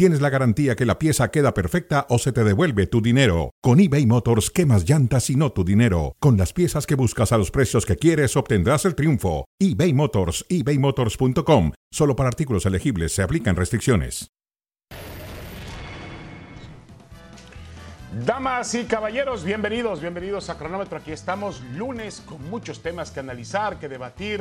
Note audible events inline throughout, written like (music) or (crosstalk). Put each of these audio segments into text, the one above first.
tienes la garantía que la pieza queda perfecta o se te devuelve tu dinero. Con eBay Motors, quemas llantas y no tu dinero. Con las piezas que buscas a los precios que quieres, obtendrás el triunfo. eBay Motors, ebaymotors.com. Solo para artículos elegibles se aplican restricciones. Damas y caballeros, bienvenidos, bienvenidos a Cronómetro. Aquí estamos lunes con muchos temas que analizar, que debatir.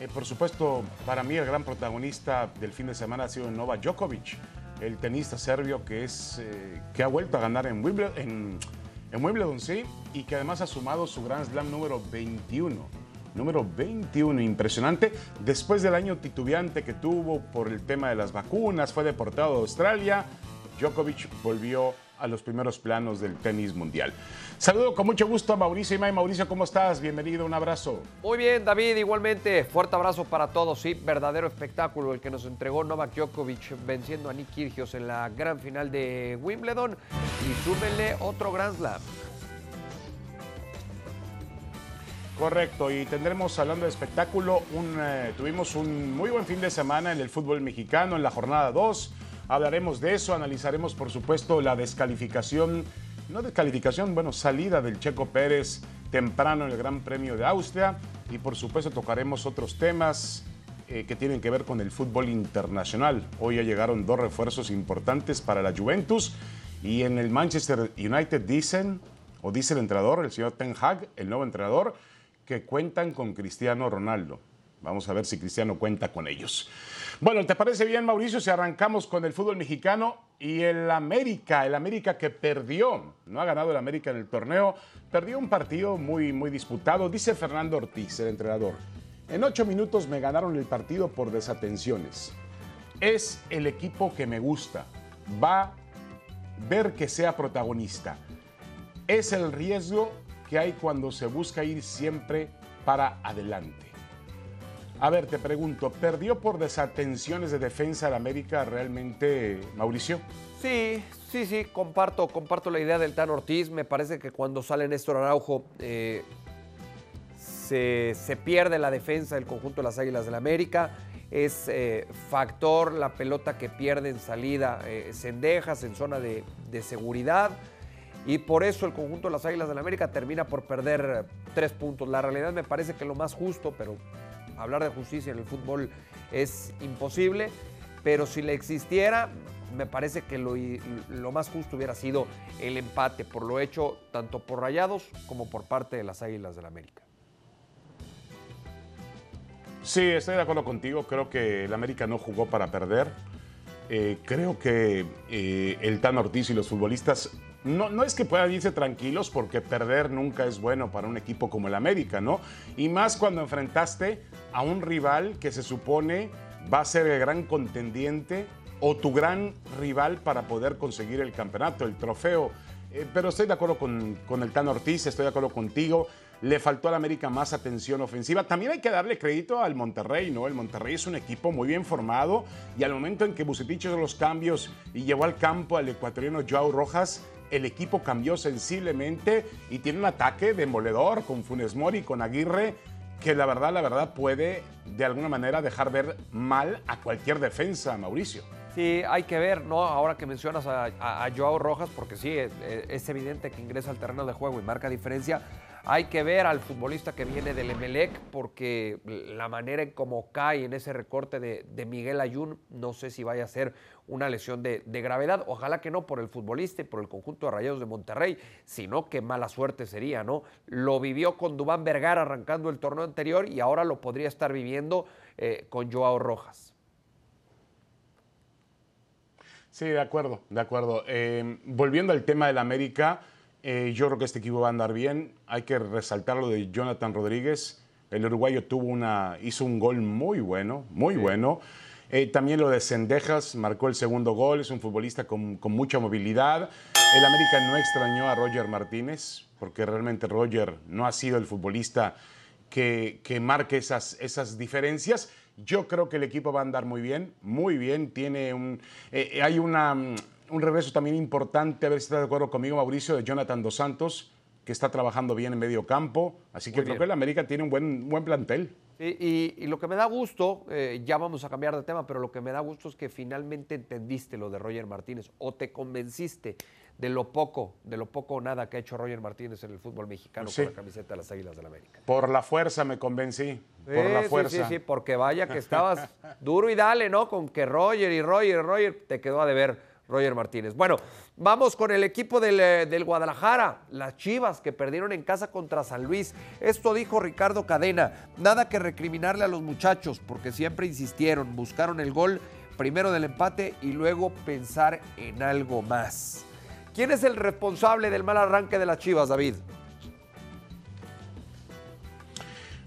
Eh, por supuesto, para mí el gran protagonista del fin de semana ha sido Nova Djokovic, el tenista serbio que, es, eh, que ha vuelto a ganar en Wimbledon, sí, y que además ha sumado su Grand Slam número 21 número 21, impresionante. Después del año titubeante que tuvo por el tema de las vacunas, fue deportado a Australia. Djokovic volvió a los primeros planos del tenis mundial. Saludo con mucho gusto a Mauricio Imay. Mauricio, ¿cómo estás? Bienvenido, un abrazo. Muy bien, David, igualmente. Fuerte abrazo para todos. Sí, verdadero espectáculo el que nos entregó Novak Djokovic venciendo a Nick Kyrgios en la gran final de Wimbledon. Y súmenle otro Grand Slam. Correcto, y tendremos, hablando de espectáculo, un, eh, tuvimos un muy buen fin de semana en el fútbol mexicano, en la jornada 2. Hablaremos de eso, analizaremos, por supuesto, la descalificación, no descalificación, bueno, salida del Checo Pérez temprano en el Gran Premio de Austria. Y, por supuesto, tocaremos otros temas eh, que tienen que ver con el fútbol internacional. Hoy ya llegaron dos refuerzos importantes para la Juventus. Y en el Manchester United dicen, o dice el entrenador, el señor Ten Hag, el nuevo entrenador, que cuentan con Cristiano Ronaldo. Vamos a ver si Cristiano cuenta con ellos. Bueno, ¿te parece bien, Mauricio, si arrancamos con el fútbol mexicano y el América, el América que perdió, no ha ganado el América en el torneo, perdió un partido muy, muy disputado, dice Fernando Ortiz, el entrenador. En ocho minutos me ganaron el partido por desatenciones. Es el equipo que me gusta. Va a ver que sea protagonista. Es el riesgo que hay cuando se busca ir siempre para adelante. A ver, te pregunto, ¿perdió por desatenciones de defensa de América realmente, Mauricio? Sí, sí, sí, comparto, comparto la idea del Tan Ortiz. Me parece que cuando sale Néstor Araujo eh, se, se, pierde la defensa del conjunto de las Águilas del la América. Es eh, factor la pelota que pierde en salida, eh, cendejas en zona de, de seguridad y por eso el conjunto de las Águilas del la América termina por perder tres puntos. La realidad me parece que lo más justo, pero hablar de justicia en el fútbol es imposible, pero si le existiera, me parece que lo, más justo hubiera sido el empate por lo hecho tanto por Rayados como por parte de las Águilas del América. Sí, estoy de acuerdo contigo. Creo que el América no jugó para perder. Eh, creo que eh, el Tan Ortiz y los futbolistas no, no, es que puedan irse tranquilos porque perder nunca es bueno para un equipo como el América, ¿no? Y más cuando enfrentaste a un rival que se supone va a ser el gran contendiente o tu gran rival para poder conseguir el campeonato, el trofeo. Eh, pero estoy de acuerdo con, con el Tan Ortiz, estoy de acuerdo contigo le faltó al América más atención ofensiva. También hay que darle crédito al Monterrey, ¿no? El Monterrey es un equipo muy bien formado y al momento en que Bucetich hizo los cambios y llevó al campo al ecuatoriano Joao Rojas, el equipo cambió sensiblemente y tiene un ataque demoledor con Funes Mori, con Aguirre, que la verdad, la verdad puede de alguna manera dejar ver mal a cualquier defensa, Mauricio. Sí, hay que ver, ¿no? Ahora que mencionas a, Joao Rojas, porque sí, es, es, evidente que ingresa al terreno de juego y marca diferencia. Hay que ver al futbolista que viene del Emelec, porque la manera en cómo cae en ese recorte de, Miguel Ayun, no sé si vaya a ser una lesión de, de, gravedad. Ojalá que no por el futbolista y por el conjunto de Rayados de Monterrey, sino que mala suerte sería, ¿no? Lo vivió con Dubán Vergara arrancando el torneo anterior y ahora lo podría estar viviendo eh, con Joao Rojas. Sí, de acuerdo, de acuerdo. Eh, volviendo al tema del América, eh, yo creo que este equipo va a andar bien. Hay que resaltar lo de Jonathan Rodríguez. El uruguayo tuvo una, hizo un gol muy bueno, muy sí. bueno. Eh, también lo de Cendejas, marcó el segundo gol, es un futbolista con, con, mucha movilidad. El América no extrañó a Roger Martínez, porque realmente Roger no ha sido el futbolista que, que marque esas, esas diferencias. Yo creo que el equipo va a andar muy bien, muy bien. Tiene un, eh, hay una, mm, un regreso también importante, a ver si está de acuerdo conmigo, Mauricio, de Jonathan Dos Santos, que está trabajando bien en medio campo. Así que creo que el América tiene un buen, buen plantel. y, lo que me da gusto, eh, ya vamos a cambiar de tema, pero lo que me da gusto es que finalmente entendiste lo de Roger Martínez o te convenciste de lo poco, de lo poco o nada que ha hecho Roger Martínez en el fútbol mexicano con la camiseta de las Águilas del la América. Por la fuerza me convencí, por la fuerza. Sí, sí, porque vaya que estabas (laughs) duro y dale, ¿no? Con que Roger y Roger y Roger te quedó a deber Roger Martínez. Bueno, vamos con el equipo del, eh, del, Guadalajara, las Chivas que perdieron en casa contra San Luis. Esto dijo Ricardo Cadena, nada que recriminarle a los muchachos porque siempre insistieron, buscaron el gol primero del empate y luego pensar en algo más. ¿Quién es el responsable del mal arranque de las Chivas, David?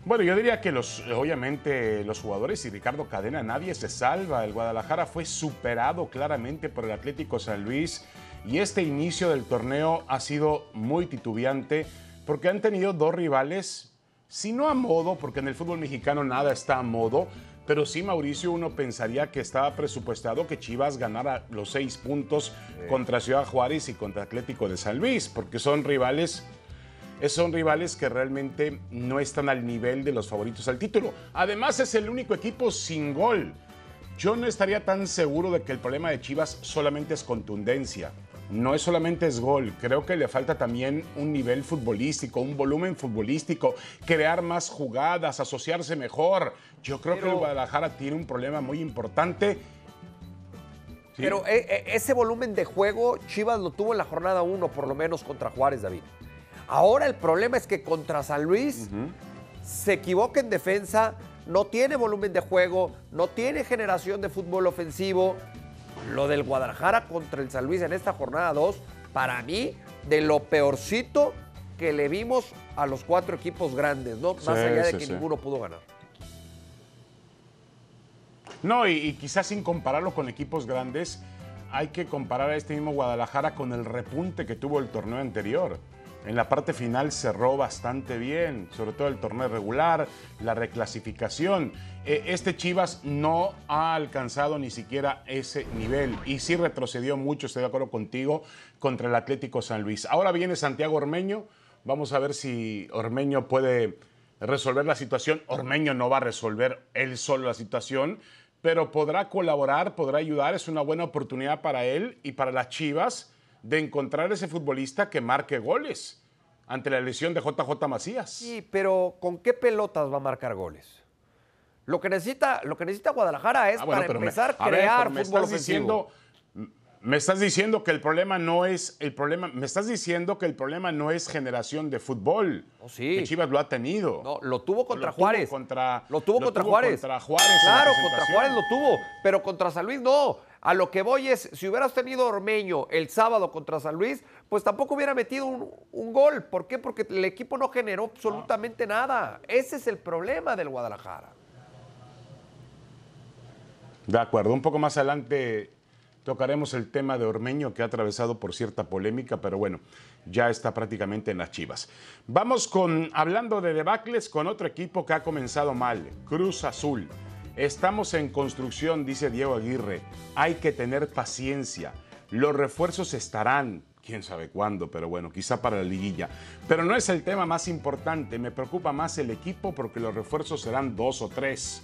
Bueno, yo diría que los, obviamente los jugadores y Ricardo Cadena, nadie se salva. El Guadalajara fue superado claramente por el Atlético San Luis y este inicio del torneo ha sido muy titubeante porque han tenido dos rivales, si no a modo, porque en el fútbol mexicano nada está a modo, pero sí, Mauricio, uno pensaría que estaba presupuestado que Chivas ganara los seis puntos contra Ciudad Juárez y contra Atlético de San Luis, porque son rivales, son rivales que realmente no están al nivel de los favoritos al título. Además, es el único equipo sin gol. Yo no estaría tan seguro de que el problema de Chivas solamente es contundencia no es solamente es gol, creo que le falta también un nivel futbolístico, un volumen futbolístico, crear más jugadas, asociarse mejor. Yo creo que el Guadalajara tiene un problema muy importante. Pero eh, eh, ese volumen de juego Chivas lo tuvo en la jornada 1 por lo menos contra Juárez, David. Ahora el problema es que contra San Luis se equivoca en defensa, no tiene volumen de juego, no tiene generación de fútbol ofensivo lo del Guadalajara contra el San Luis en esta jornada 2, para mí, de lo peorcito que le vimos a los cuatro equipos grandes, ¿no? Más allá de que ninguno pudo ganar. No, y, quizás sin compararlo con equipos grandes, hay que comparar a este mismo Guadalajara con el repunte que tuvo el torneo anterior. En la parte final cerró bastante bien, sobre todo el torneo regular, la reclasificación. E, este Chivas no ha alcanzado ni siquiera ese nivel y sí retrocedió mucho, estoy de acuerdo contigo, contra el Atlético San Luis. Ahora viene Santiago Ormeño, vamos a ver si Ormeño puede resolver la situación. Ormeño no va a resolver él solo la situación, pero podrá colaborar, podrá ayudar, es una buena oportunidad para él y para las Chivas de encontrar ese futbolista que marque goles ante la lesión de JJ Macías. Sí, pero ¿con qué pelotas va a marcar goles? Lo que necesita, lo que necesita Guadalajara es ah, para empezar a crear fútbol ofensivo. Diciendo, me estás diciendo que el problema no es el problema, me estás diciendo que el problema no es generación de fútbol. Oh, sí. Que Chivas lo ha tenido. No, lo tuvo contra Juárez. contra, lo tuvo contra Juárez. Contra Juárez. Claro, contra Juárez lo tuvo, pero contra San Luis no. A lo que voy es, si hubieras tenido Ormeño el sábado contra San Luis, pues tampoco hubiera metido un, gol. ¿Por qué? Porque el equipo no generó absolutamente nada. Ese es el problema del Guadalajara. De acuerdo, un poco más adelante tocaremos el tema de Ormeño que ha atravesado por cierta polémica, pero bueno, ya está prácticamente en las chivas. Vamos con, hablando de debacles, con otro equipo que ha comenzado mal, Cruz Azul. Estamos en construcción, dice Diego Aguirre. Hay que tener paciencia. Los refuerzos estarán, quién sabe cuándo, pero bueno, quizá para la liguilla. Pero no es el tema más importante. Me preocupa más el equipo porque los refuerzos serán dos o tres.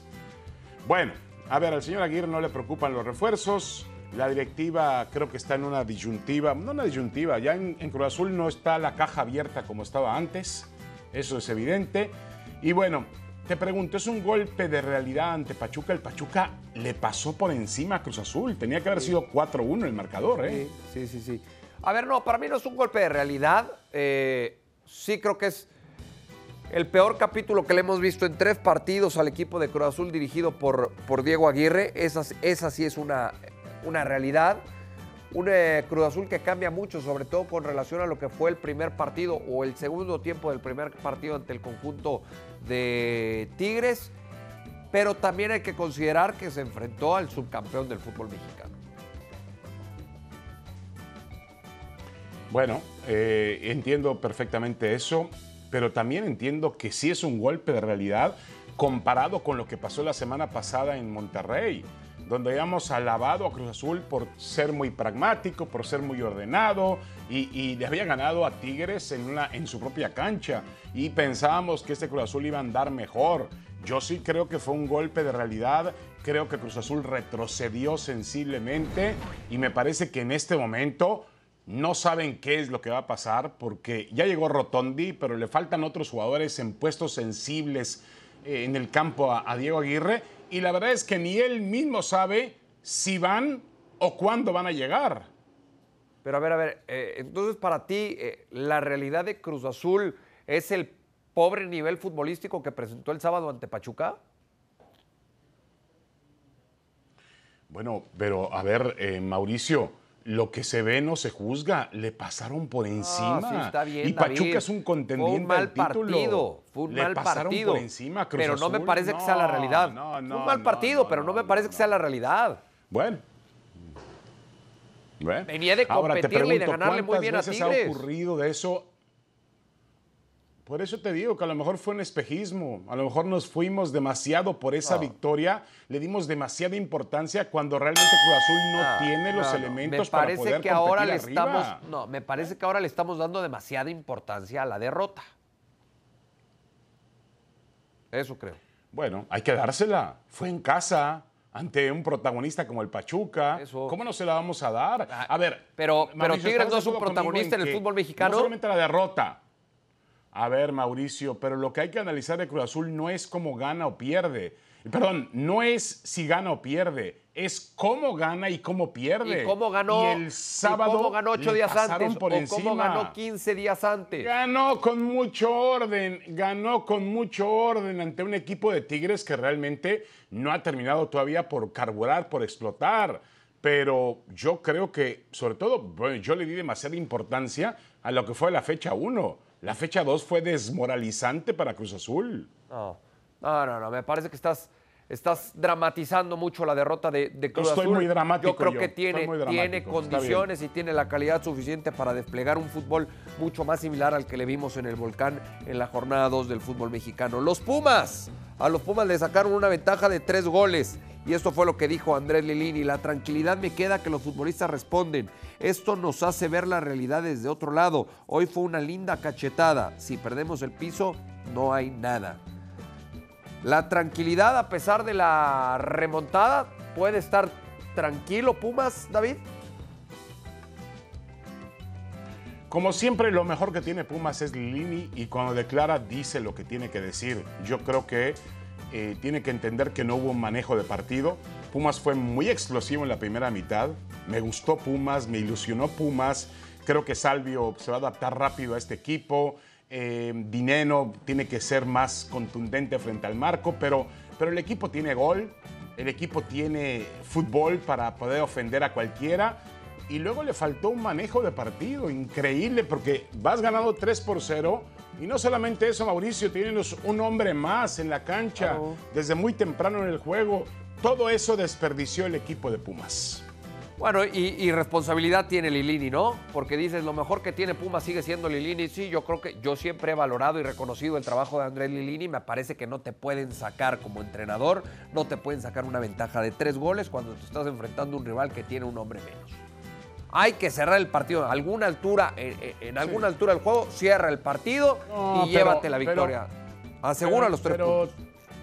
Bueno, a ver, al señor Aguirre no le preocupan los refuerzos. La directiva creo que está en una disyuntiva, no una disyuntiva, ya en, en Cruz Azul no está la caja abierta como estaba antes, eso es evidente. Y bueno, te pregunto, ¿es un golpe de realidad ante Pachuca? El Pachuca le pasó por encima a Cruz Azul. Tenía que haber sido 4-1 el marcador, ¿eh? Sí, sí, sí, A ver, no, para mí no es un golpe de realidad. Eh, sí creo que es el peor capítulo que le hemos visto en tres partidos al equipo de Cruz Azul dirigido por, por Diego Aguirre. Esa, esa sí es una, una realidad un eh, Cruz Azul que cambia mucho, sobre todo con relación a lo que fue el primer partido o el segundo tiempo del primer partido ante el conjunto de Tigres, pero también hay que considerar que se enfrentó al subcampeón del fútbol mexicano. Bueno, eh, entiendo perfectamente eso, pero también entiendo que sí es un golpe de realidad comparado con lo que pasó la semana pasada en Monterrey, donde habíamos alabado a Cruz Azul por ser muy pragmático, por ser muy ordenado y, le había ganado a Tigres en, una, en su propia cancha y pensábamos que este Cruz Azul iba a andar mejor. Yo sí creo que fue un golpe de realidad, creo que Cruz Azul retrocedió sensiblemente y me parece que en este momento no saben qué es lo que va a pasar porque ya llegó Rotondi, pero le faltan otros jugadores en puestos sensibles eh, en el campo a, Diego Aguirre y la verdad es que ni él mismo sabe si van o cuándo van a llegar. Pero a ver, a ver, eh, entonces para ti eh, la realidad de Cruz Azul es el pobre nivel futbolístico que presentó el sábado ante Pachuca. Bueno, pero a ver, Mauricio, lo que se ve no se juzga. Le pasaron por encima. sí, está bien, y Pachuca es un contendiente Fue un mal partido. Fue un mal partido. Por encima, pero no me parece que sea la realidad. No, no, Fue un mal partido, pero no, me parece que sea la realidad. Bueno. Venía de competirle y de ganarle muy bien a Tigres. ha ocurrido de eso por eso te digo que a lo mejor fue un espejismo, a lo mejor nos fuimos demasiado por esa victoria, le dimos demasiada importancia cuando realmente Cruz Azul no ah, tiene los elementos para poder que ahora le estamos, no, me parece que ahora le estamos dando demasiada importancia a la derrota. Eso creo. Bueno, hay que dársela. Fue en casa, ante un protagonista como el Pachuca. ¿Cómo no se la vamos a dar? Ah, a ver. Pero, pero Tigres no es un protagonista en, el fútbol mexicano. No solamente la derrota, a ver, Mauricio, pero lo que hay que analizar de Cruz Azul no es cómo gana o pierde. Perdón, no es si gana o pierde, es cómo gana y cómo pierde. ¿Y cómo ganó? el sábado cómo ganó ocho días antes por o cómo ganó 15 días antes. Ganó con mucho orden, ganó con mucho orden ante un equipo de Tigres que realmente no ha terminado todavía por carburar, por explotar. Pero yo creo que, sobre todo, yo le di demasiada importancia a lo que fue la fecha 1 la fecha 2 fue desmoralizante para Cruz Azul. No, no, no, me parece que estás, estás dramatizando mucho la derrota de, Cruz Azul. Estoy muy dramático. Yo creo que tiene, tiene condiciones y tiene la calidad suficiente para desplegar un fútbol mucho más similar al que le vimos en el Volcán en la jornada 2 del fútbol mexicano. Los Pumas, a los Pumas le sacaron una ventaja de tres goles. Y esto fue lo que dijo Andrés Lilini. La tranquilidad me queda que los futbolistas responden. Esto nos hace ver la realidad desde otro lado. Hoy fue una linda cachetada. Si perdemos el piso, no hay nada. La tranquilidad a pesar de la remontada puede estar tranquilo Pumas, David. Como siempre, lo mejor que tiene Pumas es Lilini y cuando declara dice lo que tiene que decir. Yo creo que eh, tiene que entender que no hubo un manejo de partido. Pumas fue muy explosivo en la primera mitad. Me gustó Pumas, me ilusionó Pumas. Creo que Salvio se va a adaptar rápido a este equipo. Eh, Dineno tiene que ser más contundente frente al marco, pero, pero el equipo tiene gol, el equipo tiene fútbol para poder ofender a cualquiera. Y luego le faltó un manejo de partido increíble porque vas ganando 3 por 0 y no solamente eso, Mauricio, tienes un hombre más en la cancha desde muy temprano en el juego. Todo eso desperdició el equipo de Pumas. Bueno, y, responsabilidad tiene Lilini, ¿no? Porque dices, lo mejor que tiene Pumas sigue siendo Lilini. Sí, yo creo que yo siempre he valorado y reconocido el trabajo de Andrés Lilini. Me parece que no te pueden sacar como entrenador, no te pueden sacar una ventaja de tres goles cuando te estás enfrentando a un rival que tiene un hombre menos. Hay que cerrar el partido. alguna altura, en, alguna altura del juego, cierra el partido y llévate la victoria. Asegura los tres pero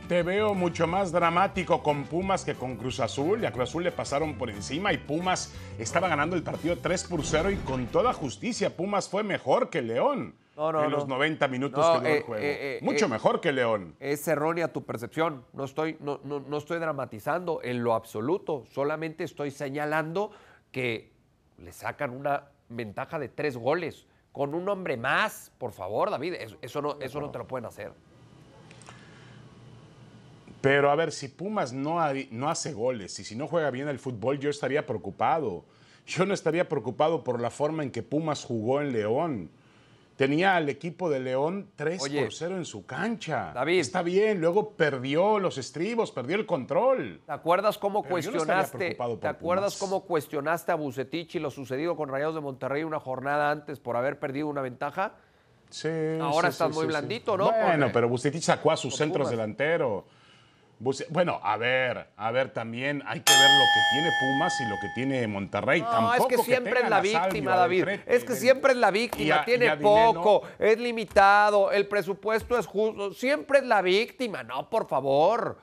Te veo mucho más dramático con Pumas que con Cruz Azul. Y a Cruz Azul le pasaron por encima y Pumas estaba ganando el partido 3 por 0 y con toda justicia Pumas fue mejor que León. en los 90 minutos que duró el eh, juego. Eh, eh, Mucho mejor que León. Es errónea tu percepción. No estoy, no, no estoy dramatizando en lo absoluto. Solamente estoy señalando que le sacan una ventaja de tres goles. Con un hombre más, por favor, David, eso, no, eso no te lo pueden hacer. Pero a ver, si Pumas no, no hace goles y si no juega bien el fútbol, yo estaría preocupado. Yo no estaría preocupado por la forma en que Pumas jugó en León. Tenía al equipo de León 3 por 0 en su cancha. David. Está bien, luego perdió los estribos, perdió el control. ¿Te acuerdas cómo cuestionaste? ¿Te acuerdas cómo cuestionaste a Bucetich y lo sucedido con Rayados de Monterrey una jornada antes por haber perdido una ventaja? Sí, Ahora sí, estás sí, muy sí, blandito. ¿no? Bueno, pero Bucetich sacó a sus centros delanteros. Bueno, a ver, a ver, también hay que ver lo que tiene Pumas y lo que tiene Monterrey. No, Tampoco es que siempre es la víctima, David. Es que siempre es la víctima. a- Tiene poco, es limitado, el presupuesto es justo. Siempre es la víctima. No, por favor.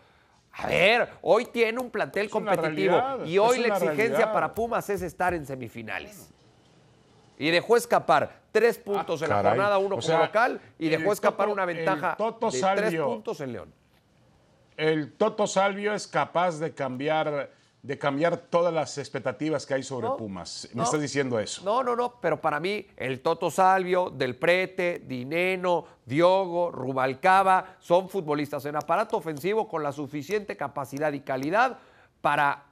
A ver, hoy tiene un plantel Es competitivo realidad, y hoy la exigencia realidad. para Pumas es estar en semifinales. Y dejó escapar tres puntos Ah, en la jornada uno O como local y dejó escapar Toto- una ventaja de tres puntos en León. El Toto Salvio es capaz de cambiar, de cambiar todas las expectativas que hay sobre No, Pumas. Me no. estás diciendo eso. No, no, no, pero para mí el Toto Salvio, Del Prete, Dineno, Diogo, Rubalcaba son futbolistas en aparato ofensivo con la suficiente capacidad y calidad para,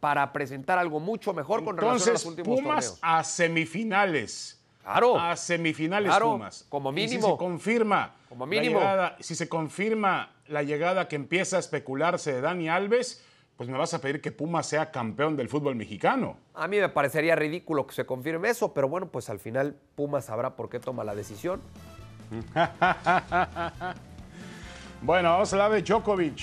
para presentar algo mucho mejor con relación a los Entonces, últimos Pumas torneos. a semifinales. Claro. A semifinales Claro, Pumas. como Y si mínimo. se confirma. Como la mínimo. llegada- si se confirma la llegada que empieza a especularse de Dani Alves, pues me vas a pedir que Pumas sea campeón del fútbol mexicano. A mí me parecería ridículo que se confirme eso, pero bueno, pues al final Pumas sabrá por qué toma la decisión. (laughs) Bueno, vamos a hablar de Djokovic,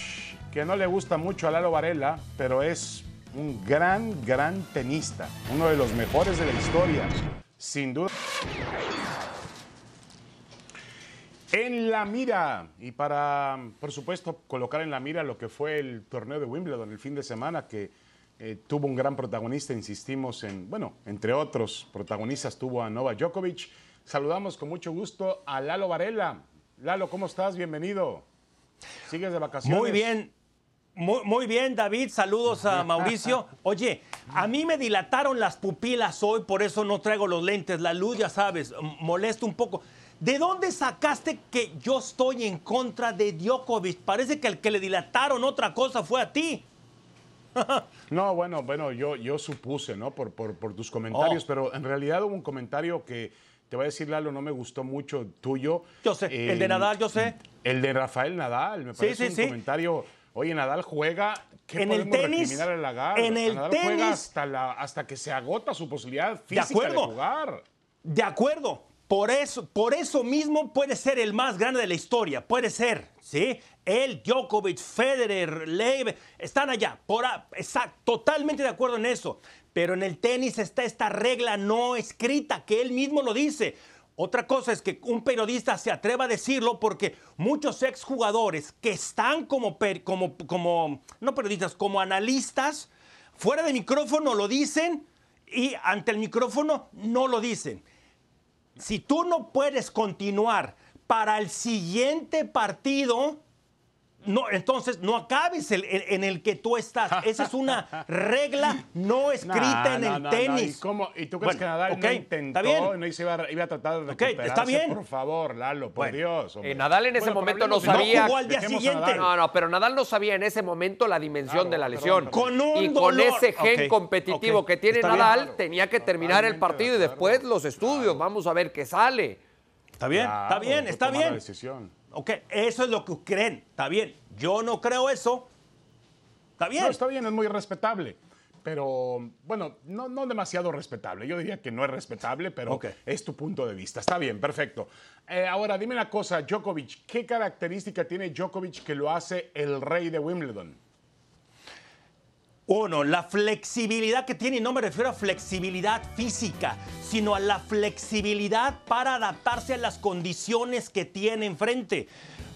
que no le gusta mucho a Lalo Varela, pero es un gran, gran tenista. Uno de los mejores de la historia, sin duda. En la mira, y para, por supuesto, colocar en la mira lo que fue el torneo de Wimbledon el fin de semana, que eh, tuvo un gran protagonista, insistimos en, bueno, entre otros protagonistas tuvo a Nova Djokovic. Saludamos con mucho gusto a Lalo Varela. Lalo, ¿cómo estás? Bienvenido. ¿Sigues de vacaciones? Muy bien. Muy, muy bien, David. Saludos a Mauricio. (laughs) Oye, a mí me dilataron las pupilas hoy, por eso no traigo los lentes. La luz, ya sabes, molesta un poco. ¿De dónde sacaste que yo estoy en contra de Djokovic? Parece que el que le dilataron otra cosa fue a ti. (laughs) No, bueno, bueno, yo, yo supuse, ¿no? Por, por, por tus comentarios, Oh. pero en realidad hubo un comentario que te voy a decir, Lalo, no me gustó mucho tuyo. Yo sé, el de Nadal, yo sé. El de Rafael Nadal, me Sí, parece sí, un sí. comentario. Oye, Nadal juega. ¿Qué En el tenis, a en el Nadal juega tenis- hasta, la, hasta que se agota su posibilidad física de, acuerdo. jugar. De acuerdo. Por eso, por eso mismo puede ser el más grande de la historia. Puede ser, ¿sí? Él, Djokovic, Federer, Leib, están allá. Por, exact- totalmente de acuerdo en eso. Pero en el tenis está esta regla no escrita, que él mismo lo dice. Otra cosa es que un periodista se atreva a decirlo porque muchos exjugadores que están como, per- como, como, no periodistas, como analistas, fuera de micrófono lo dicen y ante el micrófono no lo dicen. Si tú no puedes continuar para el siguiente partido, no, entonces no acabes el- el- en el que tú estás. (laughs) Esa es una regla no escrita Nah, en no, el no, tenis. no. ¿Y, cómo? ¿Y tú Bueno, crees que Nadal ok, no intentó? está bien. No se iba, a- iba a tratar de Ok, está bien. Por favor, Lalo, por Bueno. Dios. hombre. Eh, Nadal en ese Bueno, momento no sabía- No jugó al día siguiente. No, no, pero Nadal no sabía en ese momento la dimensión Claro, de la perdón, lesión. perdón. Con un y con dolor. ese gen competitivo que tiene bien. Nadal, Claro, tenía que terminar el partido y de después los estudios. Vamos a ver qué sale. Está bien, Claro, está bien, está bien. Ok, eso es lo que creen. Está bien. Yo no creo eso. Está bien. No, está bien, es muy respetable. Pero, bueno, no, no demasiado respetable. Yo diría que no es respetable, pero es tu punto de vista. Está bien, perfecto. Eh, ahora, dime una cosa, Djokovic. ¿Qué característica tiene Djokovic que lo hace el rey de Wimbledon? Uno, la flexibilidad que tiene, y no me refiero a flexibilidad física, sino a la flexibilidad para adaptarse a las condiciones que tiene enfrente.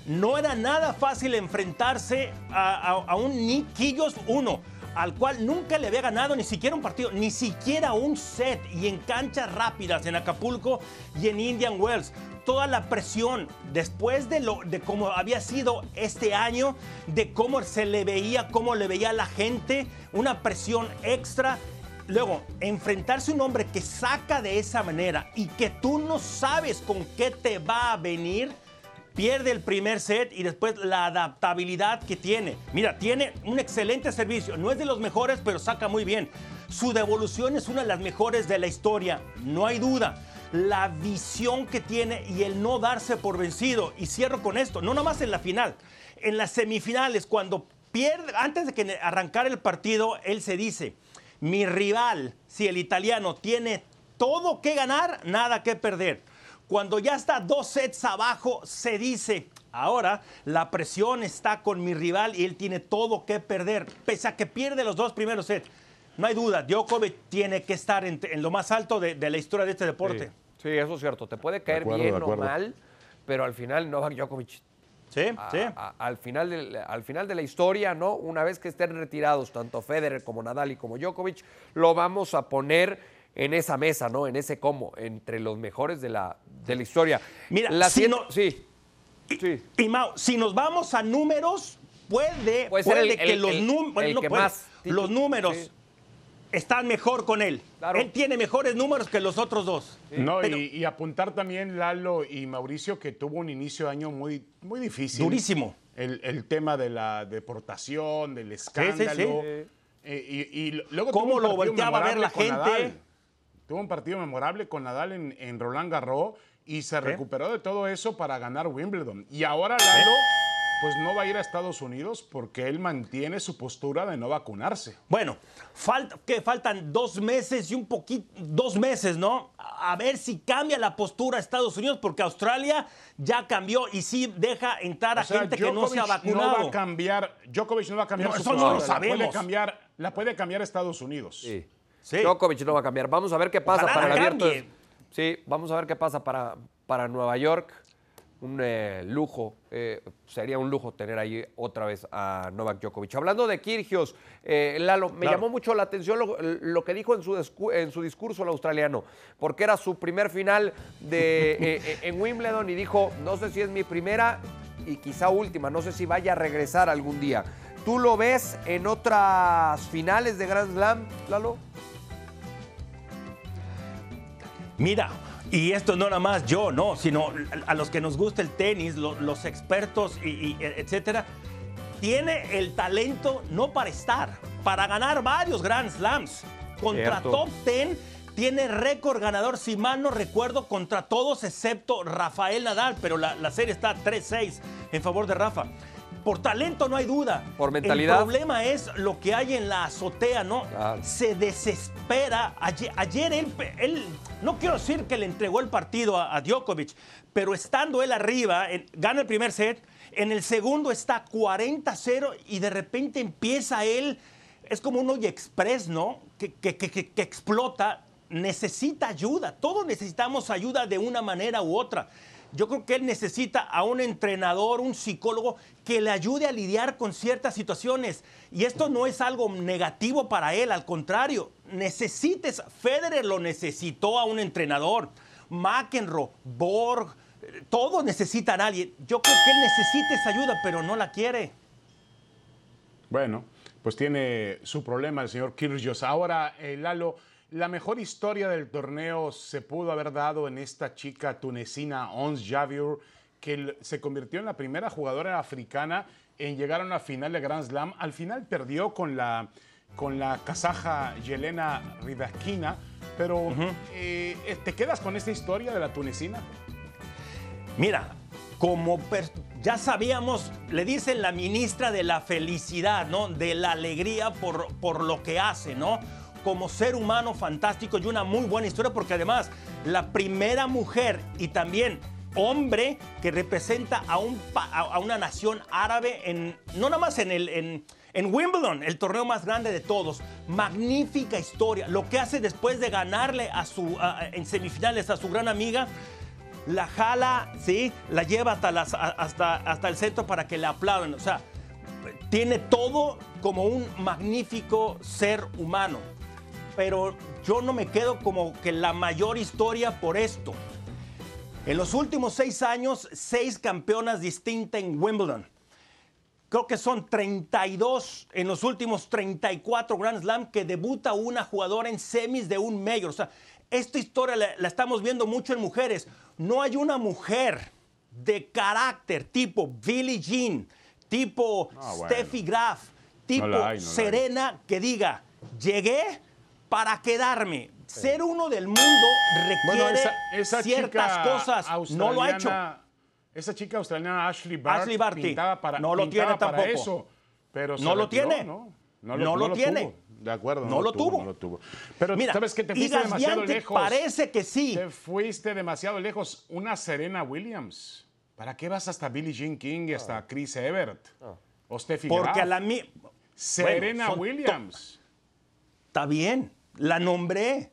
No era nada fácil enfrentarse a, a- un Kyrgios 1, al cual nunca le había ganado ni siquiera un partido, ni siquiera un set, y en canchas rápidas en Acapulco y en Indian Wells toda la presión después de lo de cómo había sido este año, de cómo se le veía, cómo le veía la gente, una presión extra. Luego, enfrentarse a un hombre que saca de esa manera y que tú no sabes con qué te va a venir, pierde el primer set y después la adaptabilidad que tiene. Mira, tiene un excelente servicio. No es de los mejores, pero saca muy bien. Su devolución es una de las mejores de la historia, no hay duda. La visión que tiene y el no darse por vencido. Y cierro con esto, no nomás en la final, en las semifinales, cuando pierde, antes de que arrancara el partido, él se dice, mi rival, si el italiano tiene todo que ganar, nada que perder. Cuando ya está dos sets abajo, se dice, ahora la presión está con mi rival y él tiene todo que perder, pese a que pierde los dos primeros sets. No hay duda, Djokovic tiene que estar en, lo más alto de, la historia de este deporte. Sí, eso es cierto. Te puede caer acuerdo, bien o mal, pero al final Novak (laughs) Djokovic Sí, a, sí. a, al, final de, al final de la historia, ¿no? Una vez que estén retirados tanto Federer como Nadal y como Djokovic, lo vamos a poner en esa mesa, ¿no? En ese como, entre los mejores de la, de la historia. Mira, la si no, sí. Y, sí. y Mau, si nos vamos a números, puede, Puede puede, ser el- que el- los, el- num- bueno, el no que puede. más los números sí. Están mejor con él. Claro. Él tiene mejores números que los otros dos. No, Pero- y, y apuntar también Lalo y Mauricio que tuvo un inicio de año muy, muy difícil. Durísimo. El, el tema de la deportación, del sí, escándalo. sí. Eh, y, y luego Cómo tuvo un lo partido volteaba a ver la gente. Nadal. Tuvo un partido memorable con Nadal en, en Roland Garros y se recuperó de todo eso para ganar Wimbledon. Y ahora Lalo, pues no va a ir a Estados Unidos porque él mantiene su postura de no vacunarse. Bueno, falta, que faltan dos meses y un poquito, dos meses, ¿no? A ver si cambia la postura a Estados Unidos, porque Australia ya cambió y sí deja entrar a O sea, gente que no se ha vacunado. va a cambiar, Djokovic no va a cambiar No, su eso no postura, lo La sabemos. puede cambiar, la puede cambiar Estados Unidos. Sí. Sí. Djokovic no va a cambiar. Vamos a ver qué pasa Ojalá para el la abierto. Sí, vamos a ver qué pasa para, para Nueva York. Un eh, lujo, eh, sería un lujo tener ahí otra vez a Novak Djokovic. Hablando de Kirgios, eh, Lalo, me Claro. llamó mucho la atención lo, lo que dijo en su, en su discurso el australiano, porque era su primer final de, (laughs) en Wimbledon y dijo, no sé si es mi primera y quizá última, no sé si vaya a regresar algún día. ¿Tú lo ves en otras finales de Grand Slam, Lalo? Mira, y esto no nada más yo, no, sino a los que nos gusta el tenis, lo- los expertos, y, y, etcétera, tiene el talento no para estar, para ganar varios Grand Slams. Contra Cierto. top 10 tiene récord ganador, si mal no recuerdo, contra todos excepto Rafael Nadal, pero la, la serie está 3-6 en favor de Rafa. Por talento no hay duda. Por mentalidad. El problema es lo que hay en la azotea, ¿no? Claro. se desespera. Ayer, ayer él, él- no quiero decir que le entregó el partido a, a Djokovic, pero estando él arriba, gana el primer set, en el segundo está 40-0 y de repente empieza él, es como un hoy express, ¿no? Que- que- que- que explota, necesita ayuda, todos necesitamos ayuda de una manera u otra. Yo creo que él necesita a un entrenador, un psicólogo que le ayude a lidiar con ciertas situaciones. Y esto no es algo negativo para él, al contrario, necesites, Federer lo necesitó a un entrenador, McEnroe, Borg, todos necesitan a alguien. Yo creo que él necesita esa ayuda, pero no la quiere. Bueno, pues tiene su problema el señor Kyrgios. Ahora, eh, Lalo, la mejor historia del torneo se pudo haber dado en esta chica tunecina, Ons Javier, que se convirtió en la primera jugadora africana en llegar a una final de Grand Slam. Al final perdió con la, con la kazaja Yelena Rybakina, pero eh, eh, ¿te quedas con esta historia de la tunecina? Mira, como ya sabíamos, le dicen la ministra de la felicidad, ¿no? De la alegría por, por lo que hace, ¿no? Como ser humano fantástico y una muy buena historia, porque además, la primera mujer y también hombre que representa a, un, a, una nación árabe, en, no nada más en, el, en, Wimbledon, el torneo más grande de todos. Magnífica historia. Lo que hace después de ganarle a su, en semifinales a su gran amiga, la jala, ¿sí? La lleva hasta, las- hasta, hasta el centro para que le aplaudan. O sea, tiene todo como un magnífico ser humano. Pero yo no me quedo como que la mayor historia por esto. En los últimos seis años, seis campeonas distintas en Wimbledon. Creo que son 32 en los últimos 34 Grand Slam que debuta una jugadora en semis de un mayor. O sea, esta historia la, la estamos viendo mucho en mujeres. No hay una mujer de carácter tipo Billie Jean, tipo Ah, bueno. Steffi Graf, tipo hay, no. Serena, que diga, llegué para quedarme. Ser uno del mundo requiere ciertas cosas. No lo ha hecho. Esa chica australiana Ashley Barty, Ashley Barty. pintaba para, No lo pintaba tiene para tampoco. eso, pero No lo retiró, tiene. ¿no? No lo tiene. tuvo. De acuerdo. No lo tuvo. No lo tuvo. Pero Mira, sabes que te fuiste demasiado lejos. parece que sí. Te fuiste demasiado lejos. Una Serena Williams. ¿Para qué vas hasta Billie Jean King y hasta Chris Evert? O Steffi Porque Graf? a la mi... Serena Bueno, Williams. Está bien, la nombré.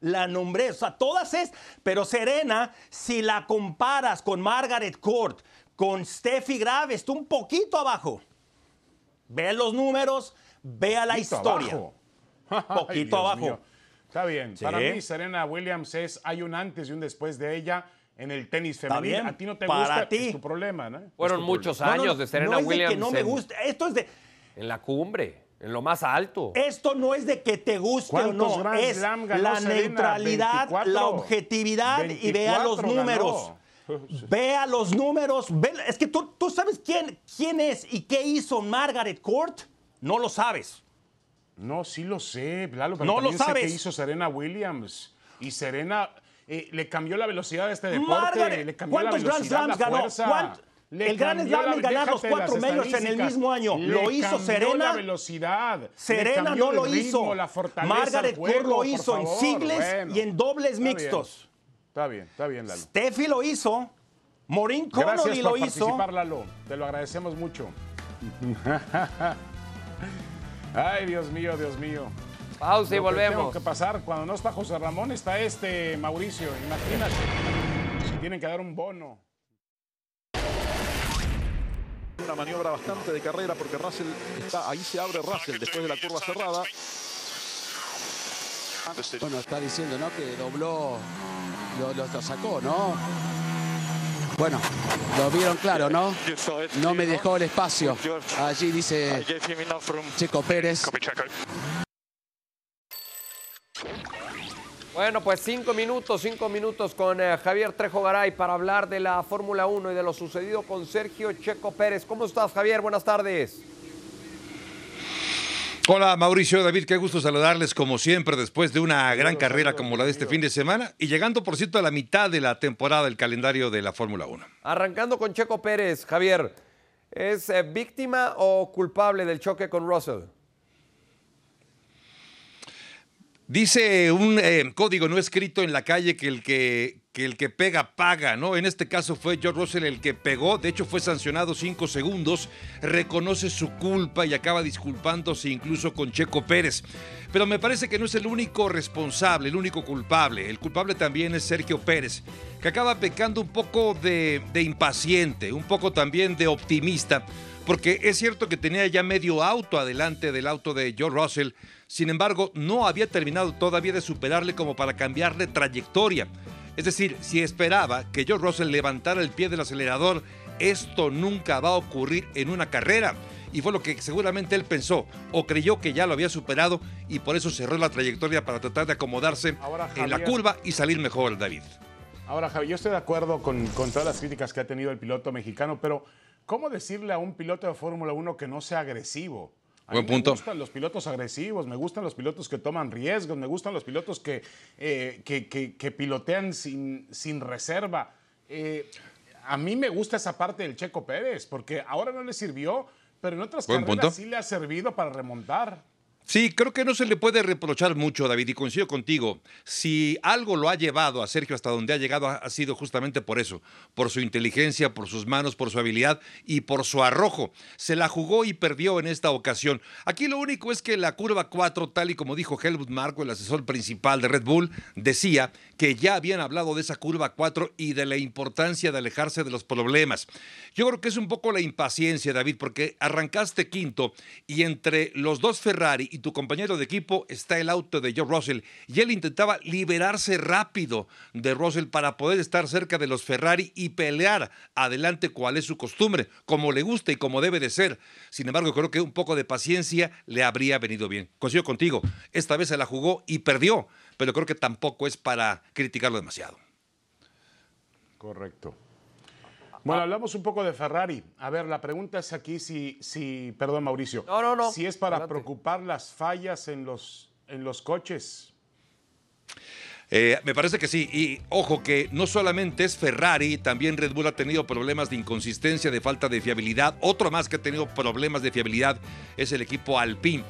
La nombré, o sea, todas es. Pero Serena, si la comparas con Margaret Court, con Steffi Graf, está un poquito abajo. Ve los números, vea la Poquito historia. abajo. (laughs) Poquito Ay, abajo. mío. Está bien. Sí. Para mí, Serena Williams es. Hay un antes y un después de ella en el tenis femenino. bien. A ti no te Para gusta. ti. Es tu problema, ¿no? Fueron tu muchos problema. No, no, años no, de Serena no es Williams de que no me gusta. Esto es de. en la cumbre, en lo más alto. Esto no es de que te guste o ¿Cuántos no, Grand es Slam ganó la Serena? neutralidad, 24. la objetividad y vea los 24 números. ganó. (laughs) Vea los números. ve- es que tú, tú sabes quién, quién es y qué hizo Margaret Court. No lo sabes. No, sí lo sé, Lalo, pero No lo también sé sabes. qué hizo Serena Williams. Y Serena eh, le cambió la velocidad de este deporte. Margaret, le cambió la ¿cuántos Grand velocidad, Slams la ganó? fuerza. ¿Cuánt- Le el Grand cambió Slam la- es ganar los cuatro medios en el mismo año. Le ¿Lo hizo Serena? la velocidad. Serena no lo hizo. la fortaleza Margaret juego, Court lo hizo en favor. singles Bueno, y en dobles está bien. mixtos. Está bien, está bien, Lalo. Steffi lo hizo. Maureen Gracias Connolly por lo hizo. participar, Lalo. Te lo agradecemos mucho. (laughs) Ay, Dios mío, Dios mío. Pausa y Lo que Tengo volvemos. que pasar cuando no está José Ramón, está este Mauricio. Imagínate. Si tienen que dar un bono. Una maniobra bastante de carrera porque Russell está ahí se abre Russell después de la curva cerrada. Bueno, está diciendo, ¿no? Que dobló, lo, lo- lo sacó, ¿no? Bueno, lo vieron claro, ¿no? No me dejó el espacio. Allí dice Checo Pérez. Bueno, pues cinco minutos, cinco minutos con eh, Javier Trejo Garay para hablar de la Fórmula 1 y de lo sucedido con Sergio Checo Pérez. ¿Cómo estás, Javier? Buenas tardes. Hola Mauricio, David, qué gusto saludarles como siempre después de una gran carrera como la de este fin de semana y llegando por cierto a la mitad de la temporada del calendario de la Fórmula 1. Arrancando con Checo Pérez, Javier, ¿es eh, víctima o culpable del choque con Russell? Dice un eh, código no escrito en la calle que el que, el que pega paga, ¿no? En este caso fue George Russell el que pegó, de hecho fue sancionado cinco segundos, reconoce su culpa y acaba disculpándose incluso con Checo Pérez. Pero me parece que no es el único responsable, el único culpable. El culpable también es Sergio Pérez, que acaba pecando un poco de, de impaciente, un poco también de optimista. Porque es cierto que tenía ya medio auto adelante del auto de George Russell, sin embargo, no había terminado todavía de superarle como para cambiarle trayectoria. Es decir, si esperaba que George Russell levantara el pie del acelerador, esto nunca va a ocurrir en una carrera. Y fue lo que seguramente él pensó o creyó que ya lo había superado y por eso cerró la trayectoria para tratar de acomodarse Ahora, en la Javier. curva y salir mejor, David. Ahora, Javi, yo estoy de acuerdo con, con todas las críticas que ha tenido el piloto mexicano, pero ¿cómo decirle a un piloto de Fórmula 1 que no sea agresivo? Buen punto. Me gustan los pilotos agresivos, me gustan los pilotos que toman riesgos, me gustan los pilotos que, eh, que, que- que pilotean sin, sin reserva. Eh, a mí me gusta esa parte del Checo Pérez, porque ahora no le sirvió, pero en otras Buen carreras punto. sí le ha servido para remontar. Sí, creo que no se le puede reprochar mucho, David, y coincido contigo. Si algo lo ha llevado a Sergio hasta donde ha llegado, ha sido justamente por eso, por su inteligencia, por sus manos, por su habilidad y por su arrojo. Se la jugó y perdió en esta ocasión. Aquí lo único es que la curva 4, tal y como dijo Helmut Marko, el asesor principal de Red Bull, decía que ya habían hablado de esa curva 4 y de la importancia de alejarse de los problemas. Yo creo que es un poco la impaciencia, David, porque arrancaste quinto y entre los dos Ferrari y tu compañero de equipo está el auto de George Russell y él intentaba liberarse rápido de Russell para poder estar cerca de los Ferrari y pelear adelante cual es su costumbre, como le gusta y como debe de ser. Sin embargo, creo que un poco de paciencia le habría venido bien. Coincido contigo, esta vez se la jugó y perdió, pero creo que tampoco es para criticarlo demasiado. Correcto. Bueno, hablamos un poco de Ferrari. A ver, la pregunta es aquí si, si perdón Mauricio, No, no, no. si es para Adelante. preocupar las fallas en los, en los coches. Eh, me parece que sí. Y ojo que no solamente es Ferrari, también Red Bull ha tenido problemas de inconsistencia, de falta de fiabilidad. Otro más que ha tenido problemas de fiabilidad es el equipo Alpine.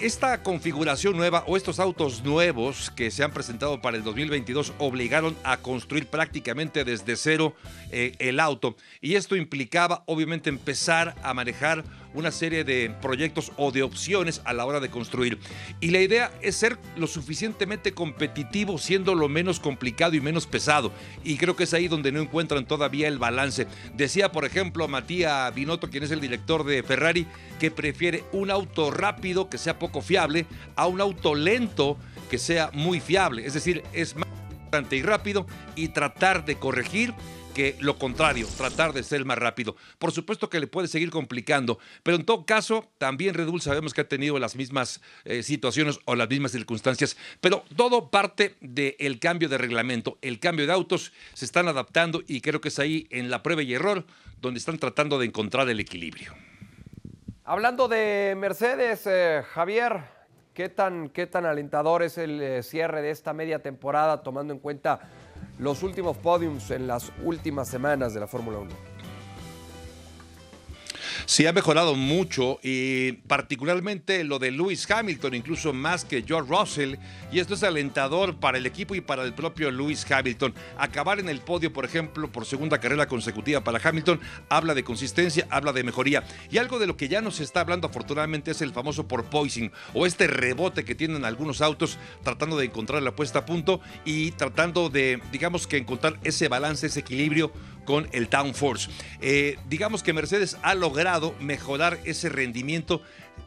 Esta configuración nueva o estos autos nuevos que se han presentado para el 2022 obligaron a construir prácticamente desde cero eh, el auto. Y esto implicaba obviamente empezar a manejar una serie de proyectos o de opciones a la hora de construir. Y la idea es ser lo suficientemente competitivo siendo lo menos complicado y menos pesado. Y creo que es ahí donde no encuentran todavía el balance. Decía, por ejemplo, Matías Binotto, quien es el director de Ferrari, que prefiere un auto rápido que sea poco fiable a un auto lento que sea muy fiable. Es decir, es más importante y rápido y tratar de corregir lo contrario, tratar de ser más rápido. Por supuesto que le puede seguir complicando, pero en todo caso, también Red Bull sabemos que ha tenido las mismas eh, situaciones o las mismas circunstancias, pero todo parte del cambio de reglamento, el cambio de autos, se están adaptando y creo que es ahí en la prueba y error donde están tratando de encontrar el equilibrio. Hablando de Mercedes, eh, Javier, ¿qué tan, ¿qué tan alentador es el eh, cierre de esta media temporada tomando en cuenta los últimos podiums en las últimas semanas de la Fórmula 1? Sí, ha mejorado mucho y particularmente lo de Lewis Hamilton, incluso más que George Russell. Y esto es alentador para el equipo y para el propio Lewis Hamilton. Acabar en el podio, por ejemplo, por segunda carrera consecutiva para Hamilton, habla de consistencia, habla de mejoría. Y algo de lo que ya nos está hablando afortunadamente es el famoso porpoising o este rebote que tienen algunos autos tratando de encontrar la puesta a punto y tratando de, digamos que encontrar ese balance, ese equilibrio con el Downforce. Eh, digamos que Mercedes ha logrado mejorar ese rendimiento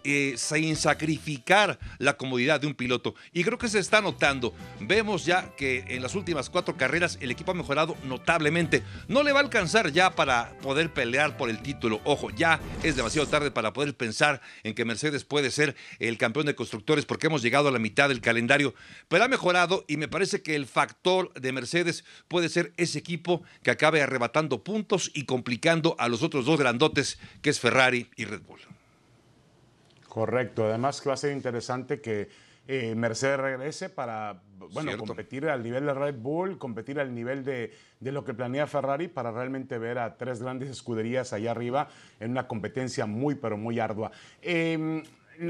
eh, sin sacrificar la comodidad de un piloto. Y creo que se está notando. Vemos ya que en las últimas cuatro carreras el equipo ha mejorado notablemente. No le va a alcanzar ya para poder pelear por el título. Ojo, ya es demasiado tarde para poder pensar en que Mercedes puede ser el campeón de constructores porque hemos llegado a la mitad del calendario. Pero ha mejorado y me parece que el factor de Mercedes puede ser ese equipo que acabe arrebatando puntos y complicando a los otros dos grandotes que es Ferrari y Red Bull. Correcto. Además que va a ser interesante que eh, Mercedes regrese para bueno, competir al nivel de Red Bull, competir al nivel de, lo que planea Ferrari para realmente ver a tres grandes escuderías allá arriba en una competencia muy, pero muy ardua. Em,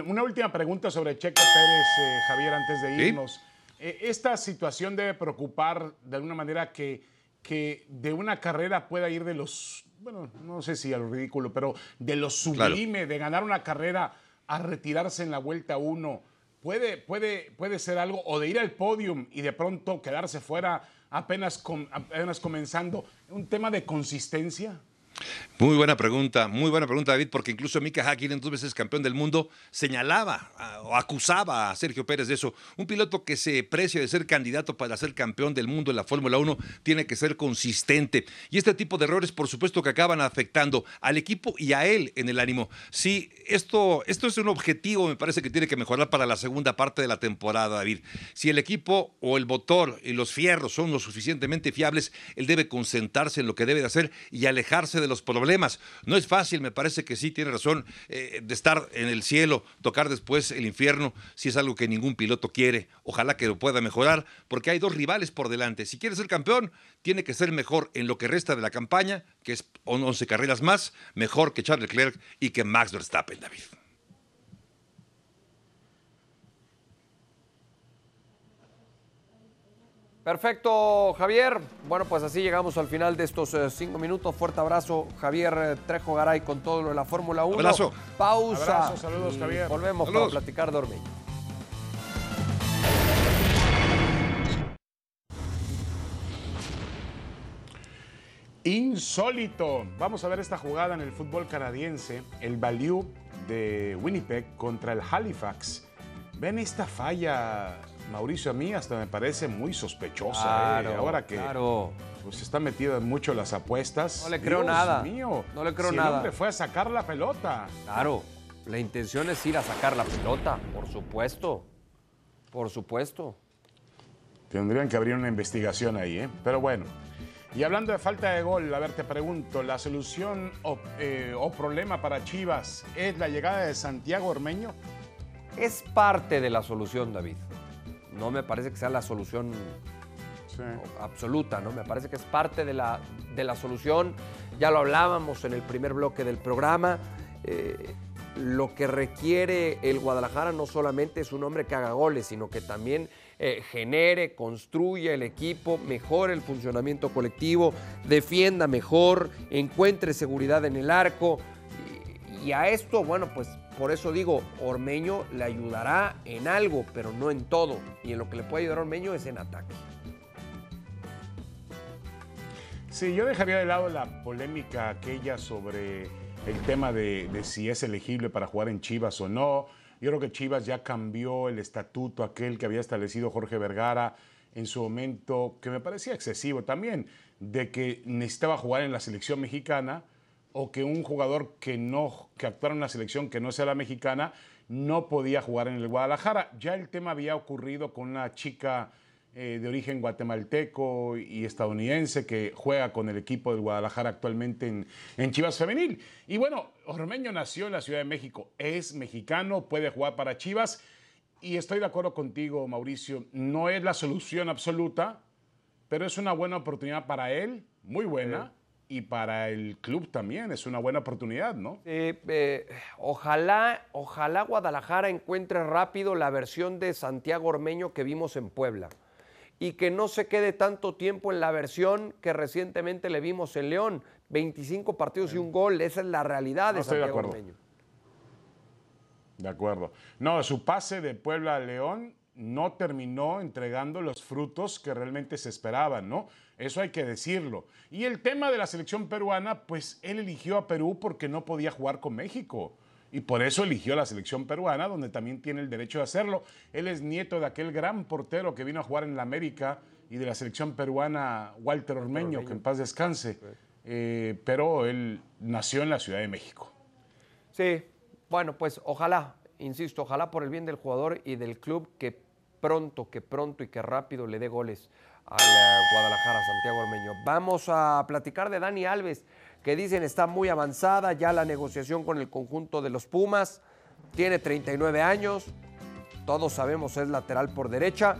una última pregunta sobre Checo Pérez, eh, Javier, antes de irnos. Eh, esta situación debe preocupar de alguna manera que, que de una carrera pueda ir de los, bueno, no sé si a lo ridículo, pero de lo sublime, de ganar una carrera a retirarse en la vuelta 1, puede, puede, puede ser algo, o de ir al podium y de pronto quedarse fuera apenas, apenas comenzando, un tema de consistencia. Muy buena pregunta, muy buena pregunta, David, porque incluso Mika Hakkinen, dos veces campeón del mundo, señalaba o acusaba a Sergio Pérez de eso. Un piloto que se precia de ser candidato para ser campeón del mundo en la Fórmula 1 tiene que ser consistente. Y este tipo de errores, por supuesto, que acaban afectando al equipo y a él en el ánimo. Sí, esto, esto es un objetivo, me parece que tiene que mejorar para la segunda parte de la temporada, David. Si el equipo o el motor y los fierros son lo suficientemente fiables, él debe concentrarse en lo que debe de hacer y alejarse de los problemas. No es fácil, me parece que sí tiene razón, eh, de estar en el cielo, tocar después el infierno, si es algo que ningún piloto quiere. Ojalá que lo pueda mejorar, porque hay dos rivales por delante. Si quiere ser campeón, tiene que ser mejor en lo que resta de la campaña, que es 11 carreras más, mejor que Charles Leclerc y que Max Verstappen, David. Perfecto, Javier. Bueno, pues así llegamos al final de estos eh, cinco minutos. Fuerte abrazo, Javier eh, Trejo Garay, con todo lo de la Fórmula 1. Abrazo. Pausa. saludos, Javier. Volvemos para platicar de Ormeño. Insólito. Vamos a ver esta jugada en el fútbol canadiense. El value de Winnipeg contra el Halifax. Ven esta falla, Mauricio, a mí hasta me parece muy sospechosa. ¿eh? Ahora que claro. pues, está metido en mucho las apuestas. No le creo nada. mío. No le creo si nada. El hombre fue a sacar la pelota. Claro. La intención es ir a sacar la pelota, por supuesto. Por supuesto. Tendrían que abrir una investigación ahí, ¿eh? Pero bueno. Y hablando de falta de gol, a ver, te pregunto, ¿la solución o, eh, o problema para Chivas es la llegada de Santiago Ormeño? Es parte de la solución, David. No me parece que sea la solución Sí. absoluta, ¿no? Me parece que es parte de la, de la solución. Ya lo hablábamos en el primer bloque del programa. Eh, lo que requiere el Guadalajara no solamente es un hombre que haga goles, sino que también eh, genere, construya el equipo, mejore el funcionamiento colectivo, defienda mejor, encuentre seguridad en el arco. Y, y a esto, bueno, pues por eso digo, Ormeño le ayudará en algo, pero no en todo. Y en lo que le puede ayudar a Ormeño es en ataque. Sí, yo dejaría de lado la polémica aquella sobre el tema de, de, si es elegible para jugar en Chivas o no. Yo creo que Chivas ya cambió el estatuto aquel que había establecido Jorge Vergara en su momento, que me parecía excesivo también, de que necesitaba jugar en la selección mexicana o que un jugador que no que actuara en una selección que no sea la mexicana no podía jugar en el Guadalajara. Ya el tema había ocurrido con una chica eh, de origen guatemalteco y estadounidense que juega con el equipo del Guadalajara actualmente en, en, Chivas Femenil. Y bueno, Ormeño nació en la Ciudad de México, es mexicano, puede jugar para Chivas. Y estoy de acuerdo contigo, Mauricio, no es la solución absoluta, pero es una buena oportunidad para él, muy buena. Y para el club también es una buena oportunidad, ¿no? Eh, eh, ojalá, ojalá Guadalajara encuentre rápido la versión de Santiago Ormeño que vimos en Puebla y que no se quede tanto tiempo en la versión que recientemente le vimos en León. 25 partidos y un gol, esa es la realidad de Santiago de acuerdo. Ormeño. De acuerdo. No, su pase de Puebla a León no terminó entregando los frutos que realmente se esperaban, ¿no? Eso hay que decirlo. Y el tema de la selección peruana, pues él eligió a Perú porque no podía jugar con México. Y por eso eligió la selección peruana, donde también tiene el derecho de hacerlo. Él es nieto de aquel gran portero que vino a jugar en la América y de la selección peruana, Walter Ormeño, Ormeño. que en paz descanse. Eh, pero él nació en la Ciudad de México. Sí, bueno, pues ojalá, insisto, ojalá por el bien del jugador y del club que pronto, que pronto y que rápido le dé goles al Guadalajara, Santiago Ormeño. Vamos a platicar de Dani Alves, que dicen está muy avanzada ya la negociación con el conjunto de los Pumas. Tiene 39 años, todos sabemos es lateral por derecha.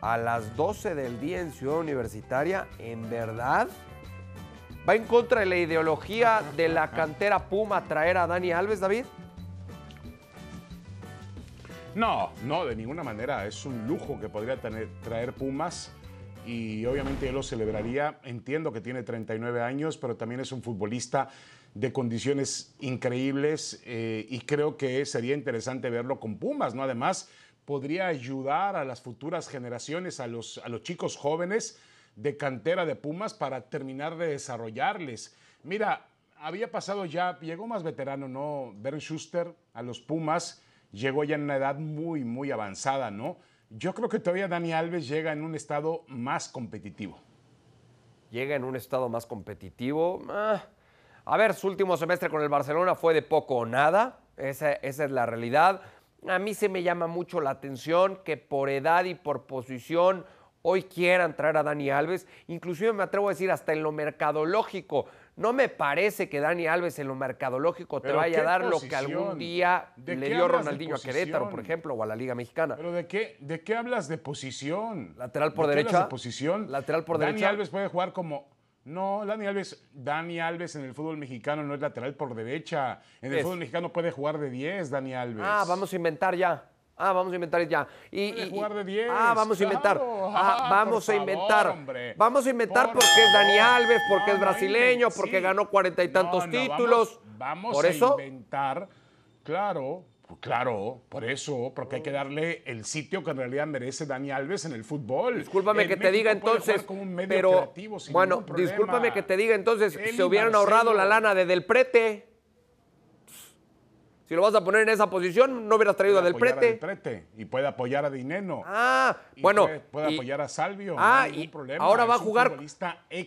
A las 12 del día en Ciudad Universitaria, ¿en verdad? ¿Va en contra de la ideología de la cantera Puma traer a Dani Alves, David? No, no, de ninguna manera. Es un lujo que podría traer Pumas y obviamente él lo celebraría. Entiendo que tiene 39 años, pero también es un futbolista de condiciones increíbles eh, y creo que sería interesante verlo con Pumas, ¿no? Además, podría ayudar a las futuras generaciones, a los, a los chicos jóvenes de cantera de Pumas para terminar de desarrollarles. Mira, había pasado ya, llegó más veterano, ¿no? Bern Schuster a los Pumas, llegó ya en una edad muy, muy avanzada, ¿no? Yo creo que todavía Dani Alves llega en un estado más competitivo. Llega en un estado más competitivo. Ah, a ver, su último semestre con el Barcelona fue de poco o nada. Esa, esa, es la realidad. A mí se me llama mucho la atención que por edad y por posición hoy quieran traer a Dani Alves. Inclusive me atrevo a decir hasta en lo mercadológico. No me parece que Dani Alves en lo mercadológico te vaya a dar posición? lo que algún día le dio Ronaldinho a Querétaro, por ejemplo, o a la Liga Mexicana. ¿Pero de qué, de qué hablas de posición? Lateral por ¿De derecha. de posición? Lateral por Dani derecha. Alves puede jugar como... No, Dani Alves, Dani Alves en el fútbol mexicano no es lateral por derecha. En el Es. fútbol mexicano puede jugar de 10, Dani Alves. Ah, vamos a inventar ya. Ah, vamos a inventar ya. Y, y- jugar de 10, Ah, vamos a inventar. claro. Ah, vamos a inventar. Vamos a inventar Por porque es Dani. Alves, porque No, es brasileño, porque sí. ganó cuarenta y tantos No, títulos. Vamos, vamos por a eso, inventar, claro, claro, por eso, porque hay que darle el sitio que en realidad merece Dani Alves en el fútbol. discúlpame En que te diga entonces, como un medio pero creativo sin bueno, discúlpame que te diga entonces, Él se hubieran Marcelo. ahorrado la lana de Del Prete. Si lo vas a poner en esa posición, no hubieras traído a Del a Prete. Del Prete y puede apoyar a Dineno. Ah, Y bueno. puede, puede y- apoyar a Salvio. Ah, no hay ningún y problema. ahora va a jugar.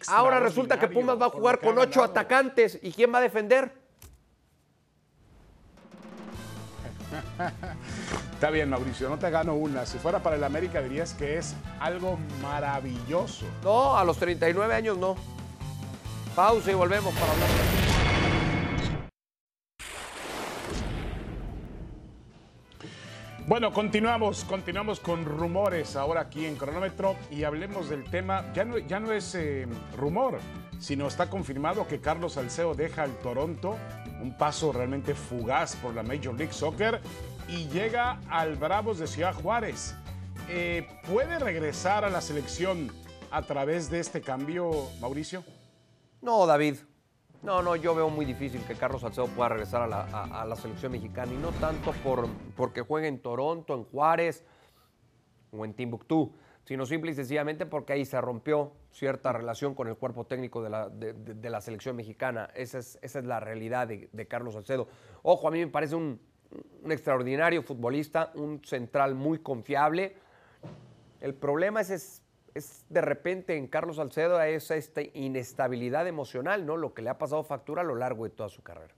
Ahora resulta que Pumas va a jugar con ocho atacantes. ¿Y quién va a defender? (laughs) Está bien, Mauricio, no te gano una. Si fuera para el América dirías que es algo maravilloso. No, a los 39 años no. Pausa y volvemos para hablar. Bueno, continuamos, continuamos con rumores ahora aquí en cronómetro y hablemos del tema. Ya no, ya no es eh, rumor, sino está confirmado que Carlos Salceo deja el Toronto un paso realmente fugaz por la Major League Soccer y llega al Bravos de Ciudad Juárez. Eh, ¿Puede regresar a la selección a través de este cambio, Mauricio? No, David. No, no, yo veo muy difícil que Carlos Salcedo pueda regresar a la, selección mexicana y no tanto por, porque juegue en Toronto, en Juárez o en Timbuktu, sino simple y sencillamente porque ahí se rompió cierta relación con el cuerpo técnico de la, selección mexicana. Esa es, la realidad de, Carlos Salcedo. Ojo, a mí me parece un, extraordinario futbolista, un central muy confiable. El problema es, de repente en Carlos Salcedo es esta inestabilidad emocional, ¿no? Lo que le ha pasado factura a lo largo de toda su carrera.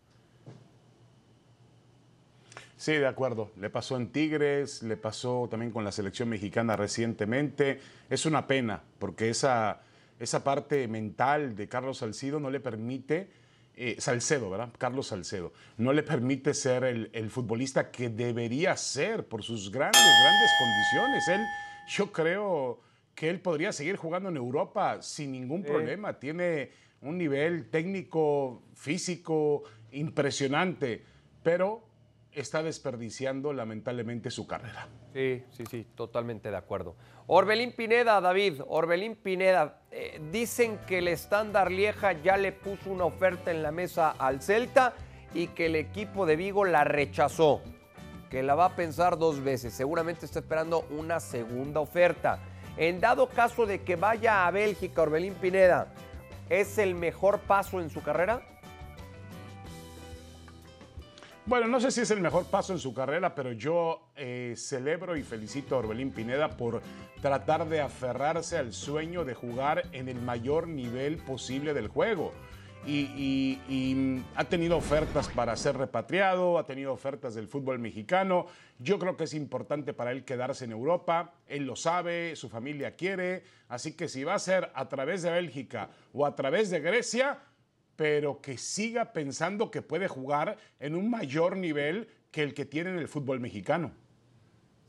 Sí, de acuerdo. Le pasó en Tigres, le pasó también con la selección mexicana recientemente. Es una pena, porque esa, esa parte mental de Carlos Salcedo no le permite eh, Salcedo, ¿verdad? Carlos Salcedo, no le permite ser el, futbolista que debería ser por sus grandes, grandes condiciones. Él, yo creo que él podría seguir jugando en Europa sin ningún problema. Tiene un nivel técnico, físico impresionante, pero está desperdiciando lamentablemente su carrera. Sí, sí, sí, totalmente de acuerdo. Orbelín Pineda, David, Orbelín Pineda, eh, dicen que el estándar Lieja ya le puso una oferta en la mesa al Celta y que el equipo de Vigo la rechazó, que la va a pensar dos veces, seguramente está esperando una segunda oferta. En dado caso de que vaya a Bélgica, Orbelín Pineda, ¿es el mejor paso en su carrera? Bueno, no sé si es el mejor paso en su carrera, pero yo eh, celebro y felicito a Orbelín Pineda por tratar de aferrarse al sueño de jugar en el mayor nivel posible del juego. Y, y, ha tenido ofertas para ser repatriado, ha tenido ofertas del fútbol mexicano. Yo creo que es importante para él quedarse en Europa. Él lo sabe, su familia quiere. Así que si va a ser a través de Bélgica o a través de Grecia, pero que siga pensando que puede jugar en un mayor nivel que el que tiene en el fútbol mexicano.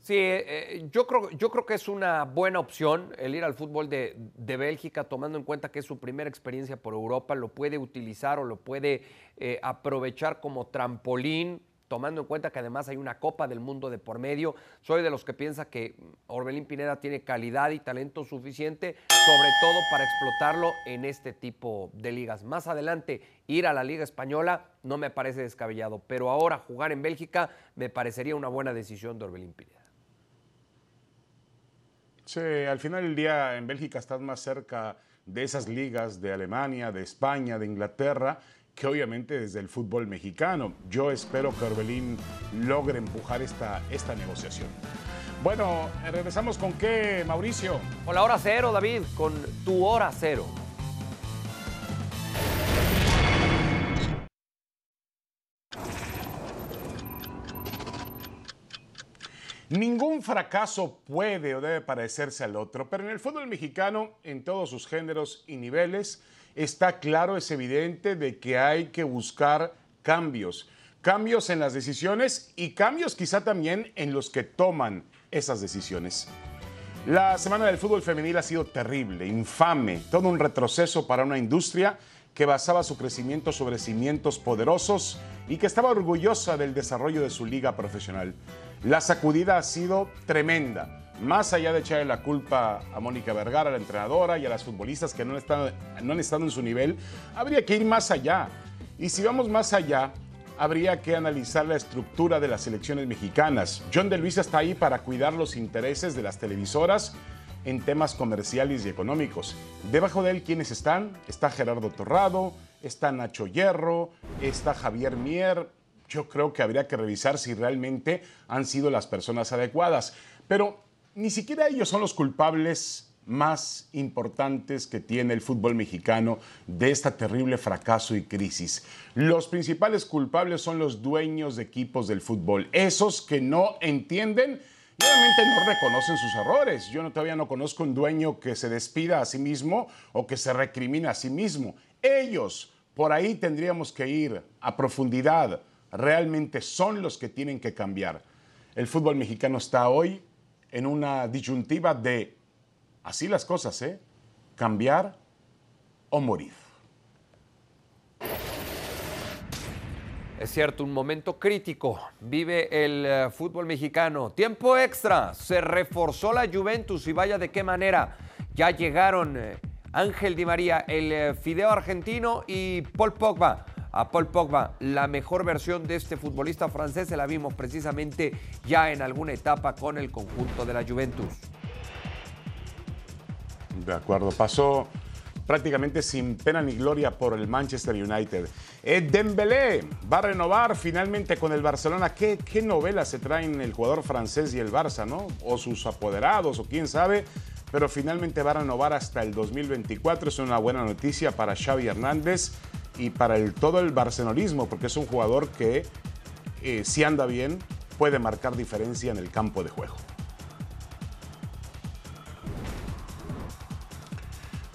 Sí, eh, eh, yo, creo, yo creo que es una buena opción el ir al fútbol de, Bélgica, tomando en cuenta que es su primera experiencia por Europa, lo puede utilizar o lo puede eh, aprovechar como trampolín tomando en cuenta que además hay una Copa del Mundo de por medio. Soy de los que piensa que Orbelín Pineda tiene calidad y talento suficiente, sobre todo para explotarlo en este tipo de ligas. Más adelante, ir a la Liga Española no me parece descabellado, pero ahora jugar en Bélgica me parecería una buena decisión de Orbelín Pineda. Sí, al final del día en Bélgica estás más cerca de esas ligas de Alemania, de España, de Inglaterra que obviamente desde el fútbol mexicano. Yo espero que Orbelín logre empujar esta, esta negociación. Bueno, regresamos con qué, Mauricio. Con la hora cero, David, con tu hora cero. Ningún fracaso puede o debe parecerse al otro, pero en el fútbol mexicano, en todos sus géneros y niveles, está claro, es evidente de que hay que buscar cambios. Cambios en las decisiones y cambios quizá también en los que toman esas decisiones. La semana del fútbol femenil ha sido terrible, infame, todo un retroceso para una industria que basaba su crecimiento sobre cimientos poderosos y que estaba orgullosa del desarrollo de su liga profesional. La sacudida ha sido tremenda más allá de echarle la culpa a Mónica Vergara, la entrenadora, y a las futbolistas que no han, estado, no han estado en su nivel, habría que ir más allá. Y si vamos más allá, habría que analizar la estructura de las elecciones mexicanas. John de Luisa está ahí para cuidar los intereses de las televisoras en temas comerciales y económicos. Debajo de él, ¿quiénes están? Está Gerardo Torrado, está Nacho Hierro, está Javier Mier. Yo creo que habría que revisar si realmente han sido las personas adecuadas. Pero ni siquiera ellos son los culpables más importantes que tiene el fútbol mexicano de este terrible fracaso y crisis. Los principales culpables son los dueños de equipos del fútbol, esos que no entienden y obviamente no reconocen sus errores. Yo no, todavía no conozco un dueño que se despida a sí mismo o que se recrimina a sí mismo. Ellos, por ahí tendríamos que ir a profundidad. Realmente son los que tienen que cambiar. El fútbol mexicano está hoy en una disyuntiva de, así las cosas, ¿eh? Cambiar o morir. Es cierto, un momento crítico. Vive el eh, fútbol mexicano. Tiempo extra. Se reforzó la Juventus y vaya de qué manera. Ya llegaron eh, Ángel Di María, el eh, fideo argentino y Paul Pogba. A Paul Pogba, la mejor versión de este futbolista francés se la vimos precisamente ya en alguna etapa con el conjunto de la Juventus. De acuerdo, pasó prácticamente sin pena ni gloria por el Manchester United. Eh, Dembélé va a renovar finalmente con el Barcelona. ¿Qué, ¿Qué novela se traen el jugador francés y el Barça, no? O sus apoderados, o quién sabe. Pero finalmente va a renovar hasta el 2024. Es una buena noticia para Xavi Hernández y para el, todo el barcelonismo, porque es un jugador que, eh, si anda bien, puede marcar diferencia en el campo de juego.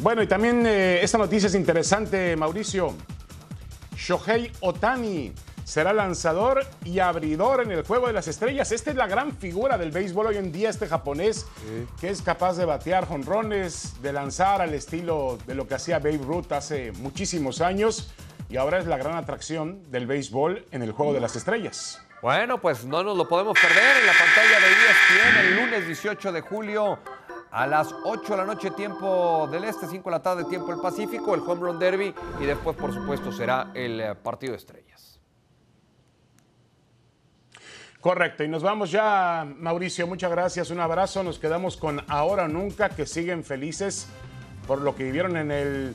Bueno, y también eh, esta noticia es interesante, Mauricio. Shohei Otani será lanzador y abridor en el Juego de las Estrellas. Esta es la gran figura del béisbol hoy en día, este japonés, que es capaz de batear jonrones, de lanzar al estilo de lo que hacía Babe Ruth hace muchísimos años. Y ahora es la gran atracción del béisbol en el Juego de las Estrellas. Bueno, pues no nos lo podemos perder en la pantalla de ESPN el lunes 18 de julio a las 8 de la noche tiempo del Este, 5 de la tarde tiempo del Pacífico, el Home Run Derby y después por supuesto será el eh, partido de estrellas. Correcto, y nos vamos ya, Mauricio, muchas gracias, un abrazo, nos quedamos con Ahora o Nunca, que siguen felices por lo que vivieron en el,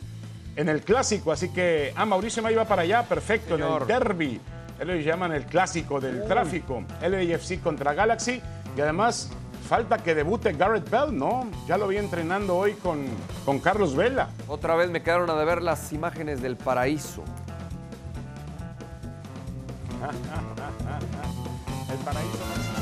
en el clásico, así que, ah, Mauricio me iba para allá, perfecto, en el derby, ellos llaman el clásico del tráfico, LAFC contra Galaxy, y además falta que debute Garrett Bell, ¿no? Ya lo vi entrenando hoy con, con Carlos Vela. Otra vez me quedaron a ver las imágenes del paraíso. (laughs) el paraíso.